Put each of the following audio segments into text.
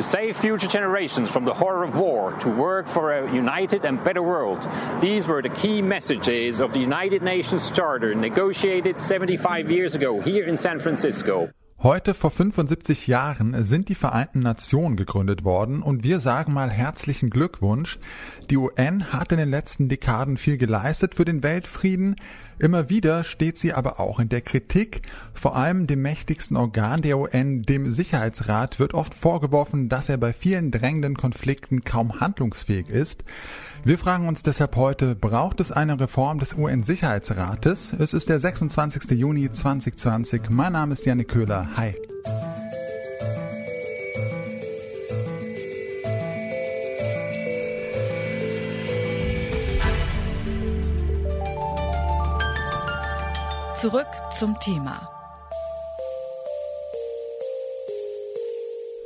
to save future generations from the horror of war, to work for a united and better world. These were the key messages of the United Nations Charter negotiated 75 years ago here in San Francisco. Heute vor 75 Jahren sind die Vereinten Nationen gegründet worden und wir sagen mal herzlichen Glückwunsch. Die UN hat in den letzten Dekaden viel geleistet für den Weltfrieden. Immer wieder steht sie aber auch in der Kritik. Vor allem dem mächtigsten Organ der UN, dem Sicherheitsrat, wird oft vorgeworfen, dass er bei vielen drängenden Konflikten kaum handlungsfähig ist. Wir fragen uns deshalb heute, braucht es eine Reform des UN-Sicherheitsrates? Es ist der 26. Juni 2020. Mein Name ist Janne Köhler. Hi. Zurück zum Thema.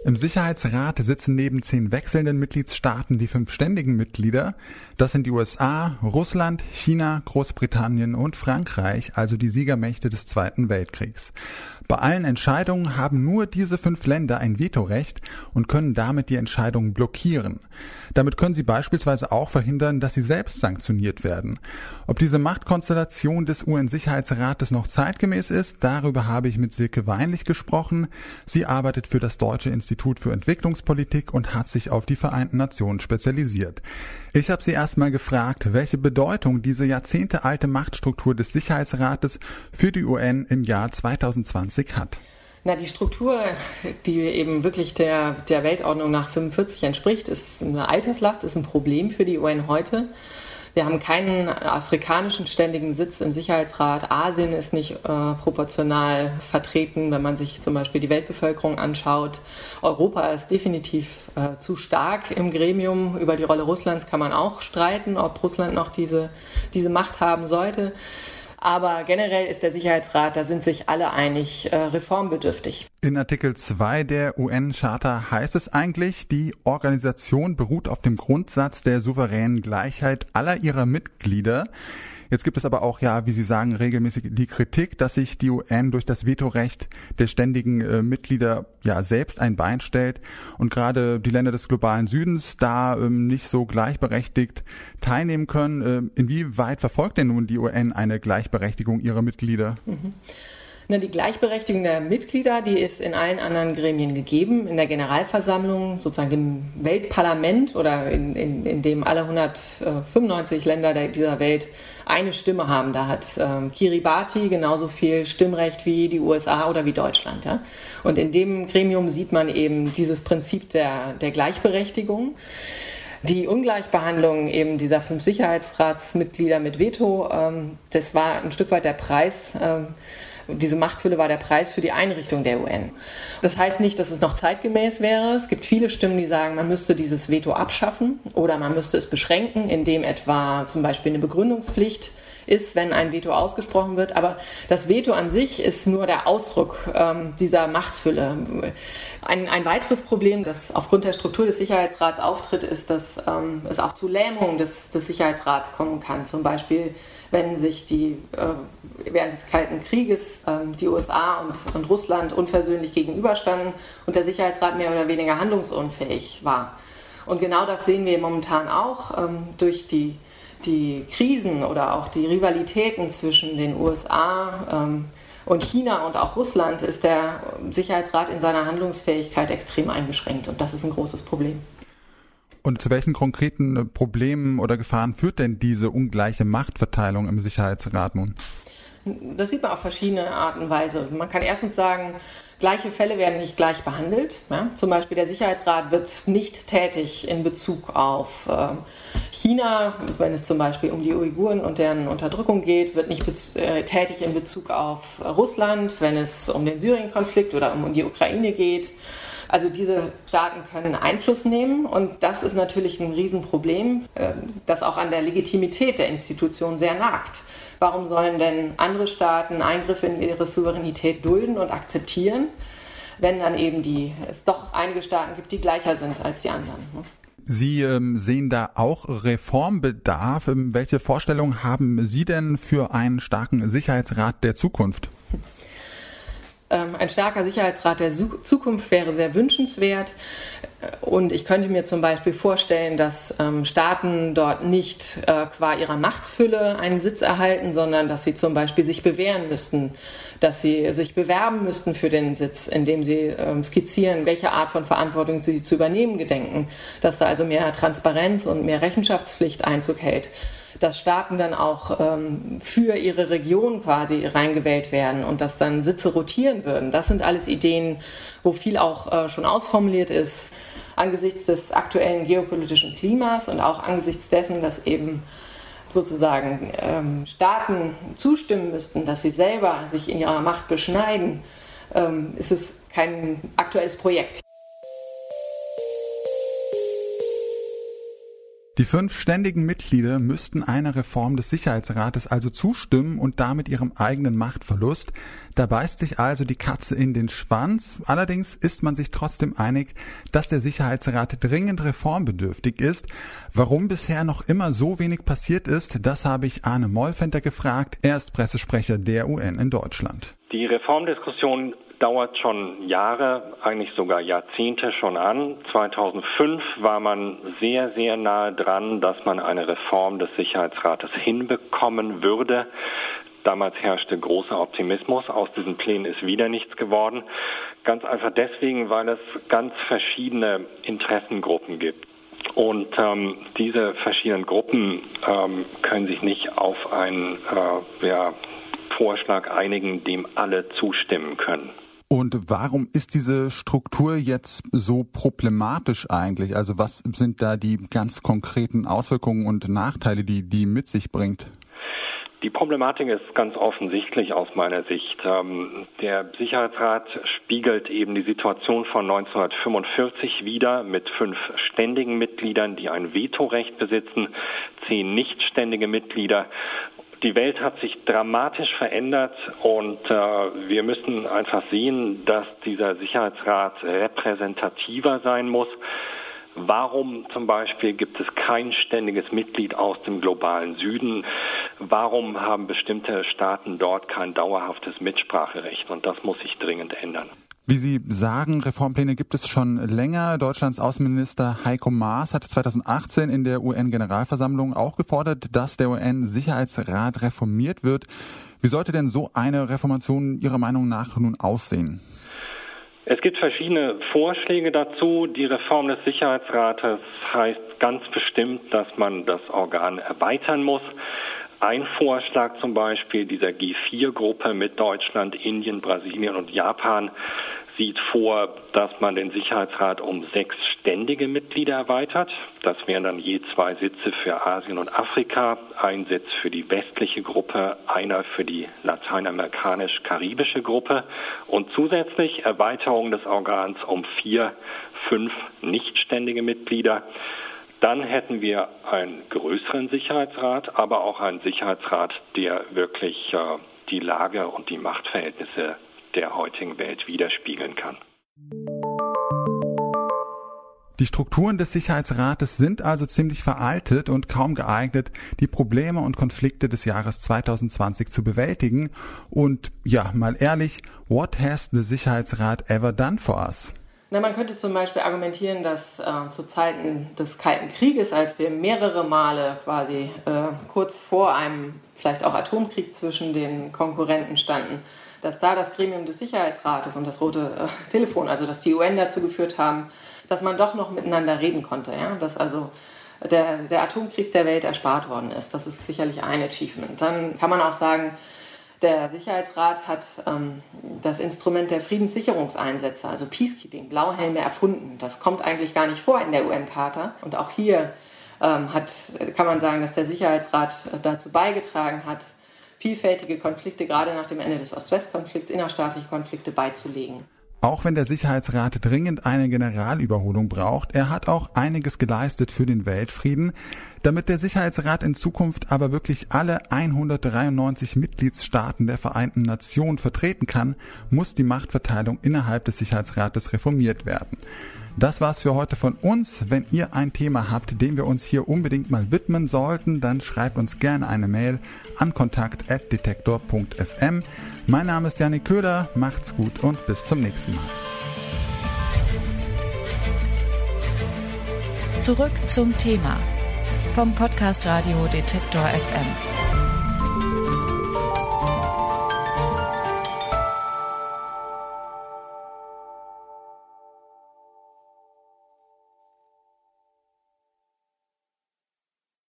Im Sicherheitsrat sitzen neben zehn wechselnden Mitgliedstaaten die fünf ständigen Mitglieder. Das sind die USA, Russland, China, Großbritannien und Frankreich, also die Siegermächte des Zweiten Weltkriegs. Bei allen Entscheidungen haben nur diese fünf Länder ein Vetorecht und können damit die Entscheidungen blockieren. Damit können sie beispielsweise auch verhindern, dass sie selbst sanktioniert werden. Ob diese Machtkonstellation des UN-Sicherheitsrates noch zeitgemäß ist, darüber habe ich mit Silke Weinlich gesprochen. Sie arbeitet für das Deutsche Institut für Entwicklungspolitik und hat sich auf die Vereinten Nationen spezialisiert. Ich habe sie erstmal gefragt, welche Bedeutung diese jahrzehntealte Machtstruktur des Sicherheitsrates für die UN im Jahr 2020 hat. Na, die Struktur, die eben wirklich der, der Weltordnung nach 45 entspricht, ist eine Alterslast, ist ein Problem für die UN heute. Wir haben keinen afrikanischen ständigen Sitz im Sicherheitsrat. Asien ist nicht äh, proportional vertreten, wenn man sich zum Beispiel die Weltbevölkerung anschaut. Europa ist definitiv äh, zu stark im Gremium. Über die Rolle Russlands kann man auch streiten, ob Russland noch diese, diese Macht haben sollte. Aber generell ist der Sicherheitsrat, da sind sich alle einig, äh, reformbedürftig. In Artikel 2 der UN-Charta heißt es eigentlich, die Organisation beruht auf dem Grundsatz der souveränen Gleichheit aller ihrer Mitglieder. Jetzt gibt es aber auch, ja, wie Sie sagen, regelmäßig die Kritik, dass sich die UN durch das Vetorecht der ständigen äh, Mitglieder ja selbst ein Bein stellt und gerade die Länder des globalen Südens da ähm, nicht so gleichberechtigt teilnehmen können. Äh, inwieweit verfolgt denn nun die UN eine Gleichberechtigung ihrer Mitglieder? Mhm. Die Gleichberechtigung der Mitglieder, die ist in allen anderen Gremien gegeben. In der Generalversammlung, sozusagen dem Weltparlament oder in, in, in dem alle 195 Länder dieser Welt eine Stimme haben. Da hat ähm, Kiribati genauso viel Stimmrecht wie die USA oder wie Deutschland. Ja? Und in dem Gremium sieht man eben dieses Prinzip der, der Gleichberechtigung. Die Ungleichbehandlung eben dieser fünf Sicherheitsratsmitglieder mit Veto, ähm, das war ein Stück weit der Preis. Diese Machtfülle war der Preis für die Einrichtung der UN. Das heißt nicht, dass es noch zeitgemäß wäre. Es gibt viele Stimmen, die sagen, man müsste dieses Veto abschaffen oder man müsste es beschränken, indem etwa zum Beispiel eine Begründungspflicht ist, wenn ein Veto ausgesprochen wird. Aber das Veto an sich ist nur der Ausdruck ähm, dieser Machtfülle. Ein, ein, weiteres Problem, das aufgrund der Struktur des Sicherheitsrats auftritt, ist, dass ähm, es auch zu Lähmungen des, des Sicherheitsrats kommen kann. Zum Beispiel wenn sich die äh, während des Kalten Krieges äh, die USA und, und Russland unversöhnlich gegenüberstanden und der Sicherheitsrat mehr oder weniger handlungsunfähig war. Und genau das sehen wir momentan auch ähm, durch die, die Krisen oder auch die Rivalitäten zwischen den USA ähm, und China und auch Russland ist der Sicherheitsrat in seiner Handlungsfähigkeit extrem eingeschränkt und das ist ein großes Problem. Und zu welchen konkreten äh, Problemen oder Gefahren führt denn diese ungleiche Machtverteilung im Sicherheitsrat nun? Das sieht man auf verschiedene Arten und Weise. Man kann erstens sagen, gleiche Fälle werden nicht gleich behandelt. Ja? Zum Beispiel der Sicherheitsrat wird nicht tätig in Bezug auf äh, China, wenn es zum Beispiel um die Uiguren und deren Unterdrückung geht, wird nicht äh, tätig in Bezug auf Russland, wenn es um den Syrien-Konflikt oder um die Ukraine geht. Also diese Staaten können Einfluss nehmen und das ist natürlich ein Riesenproblem, ähm, das auch an der Legitimität der Institution sehr nagt. Warum sollen denn andere Staaten Eingriffe in ihre Souveränität dulden und akzeptieren, wenn dann eben die, es doch einige Staaten gibt, die gleicher sind als die anderen? Ne? Sie ähm, sehen da auch Reformbedarf. Ähm, welche Vorstellungen haben Sie denn für einen starken Sicherheitsrat der Zukunft? Ähm, ein starker Sicherheitsrat der Zukunft wäre sehr wünschenswert. Und ich könnte mir zum Beispiel vorstellen, dass ähm, Staaten dort nicht äh, qua ihrer Machtfülle einen Sitz erhalten, sondern dass sie zum Beispiel sich bewähren müssten, dass sie sich bewerben müssten für den Sitz, indem sie ähm, skizzieren, welche Art von Verantwortung sie zu übernehmen gedenken, dass da also mehr Transparenz und mehr Rechenschaftspflicht Einzug hält dass Staaten dann auch ähm, für ihre Region quasi reingewählt werden und dass dann Sitze rotieren würden. Das sind alles Ideen, wo viel auch äh, schon ausformuliert ist angesichts des aktuellen geopolitischen Klimas und auch angesichts dessen, dass eben sozusagen ähm, Staaten zustimmen müssten, dass sie selber sich in ihrer Macht beschneiden, ähm, ist es kein aktuelles Projekt. Die fünf ständigen Mitglieder müssten einer Reform des Sicherheitsrates also zustimmen und damit ihrem eigenen Machtverlust. Da beißt sich also die Katze in den Schwanz. Allerdings ist man sich trotzdem einig, dass der Sicherheitsrat dringend reformbedürftig ist. Warum bisher noch immer so wenig passiert ist, das habe ich Arne Mollfenter gefragt. Er ist Pressesprecher der UN in Deutschland. Die Reformdiskussion dauert schon Jahre, eigentlich sogar Jahrzehnte schon an. 2005 war man sehr, sehr nahe dran, dass man eine Reform des Sicherheitsrates hinbekommen würde. Damals herrschte großer Optimismus. Aus diesen Plänen ist wieder nichts geworden. Ganz einfach deswegen, weil es ganz verschiedene Interessengruppen gibt. Und ähm, diese verschiedenen Gruppen ähm, können sich nicht auf einen äh, ja, Vorschlag einigen, dem alle zustimmen können. Und warum ist diese Struktur jetzt so problematisch eigentlich? Also was sind da die ganz konkreten Auswirkungen und Nachteile, die die mit sich bringt? Die Problematik ist ganz offensichtlich aus meiner Sicht. Ähm, der Sicherheitsrat spiegelt eben die Situation von 1945 wider mit fünf ständigen Mitgliedern, die ein Vetorecht besitzen, zehn nichtständige Mitglieder die Welt hat sich dramatisch verändert und äh, wir müssen einfach sehen, dass dieser Sicherheitsrat repräsentativer sein muss. Warum zum Beispiel gibt es kein ständiges Mitglied aus dem globalen Süden? Warum haben bestimmte Staaten dort kein dauerhaftes Mitspracherecht? Und das muss sich dringend ändern. Wie Sie sagen, Reformpläne gibt es schon länger. Deutschlands Außenminister Heiko Maas hatte 2018 in der UN-Generalversammlung auch gefordert, dass der UN-Sicherheitsrat reformiert wird. Wie sollte denn so eine Reformation Ihrer Meinung nach nun aussehen? Es gibt verschiedene Vorschläge dazu. Die Reform des Sicherheitsrates heißt ganz bestimmt, dass man das Organ erweitern muss. Ein Vorschlag zum Beispiel dieser G4-Gruppe mit Deutschland, Indien, Brasilien und Japan sieht vor, dass man den Sicherheitsrat um sechs ständige Mitglieder erweitert. Das wären dann je zwei Sitze für Asien und Afrika, ein Sitz für die westliche Gruppe, einer für die lateinamerikanisch-karibische Gruppe und zusätzlich Erweiterung des Organs um vier, fünf nichtständige Mitglieder. Dann hätten wir einen größeren Sicherheitsrat, aber auch einen Sicherheitsrat, der wirklich äh, die Lage und die Machtverhältnisse der heutigen Welt widerspiegeln kann. Die Strukturen des Sicherheitsrates sind also ziemlich veraltet und kaum geeignet, die Probleme und Konflikte des Jahres 2020 zu bewältigen. Und ja, mal ehrlich, what has the Sicherheitsrat ever done for us? Na, man könnte zum Beispiel argumentieren, dass äh, zu Zeiten des Kalten Krieges, als wir mehrere Male quasi äh, kurz vor einem vielleicht auch Atomkrieg zwischen den Konkurrenten standen, dass da das Gremium des Sicherheitsrates und das rote äh, Telefon, also dass die UN dazu geführt haben, dass man doch noch miteinander reden konnte. Ja? Dass also der, der Atomkrieg der Welt erspart worden ist. Das ist sicherlich ein Achievement. Dann kann man auch sagen, der Sicherheitsrat hat ähm, das Instrument der Friedenssicherungseinsätze, also Peacekeeping, Blauhelme erfunden. Das kommt eigentlich gar nicht vor in der UN-Charta. Und auch hier ähm, hat, kann man sagen, dass der Sicherheitsrat dazu beigetragen hat, vielfältige Konflikte, gerade nach dem Ende des Ost-West-Konflikts, innerstaatliche Konflikte beizulegen. Auch wenn der Sicherheitsrat dringend eine Generalüberholung braucht, er hat auch einiges geleistet für den Weltfrieden. Damit der Sicherheitsrat in Zukunft aber wirklich alle 193 Mitgliedstaaten der Vereinten Nationen vertreten kann, muss die Machtverteilung innerhalb des Sicherheitsrates reformiert werden. Das war's für heute von uns. Wenn ihr ein Thema habt, dem wir uns hier unbedingt mal widmen sollten, dann schreibt uns gerne eine Mail an kontakt.detektor.fm. Mein Name ist Janik Köhler, macht's gut und bis zum nächsten Mal. Zurück zum Thema vom Podcast Radio Detektor FM.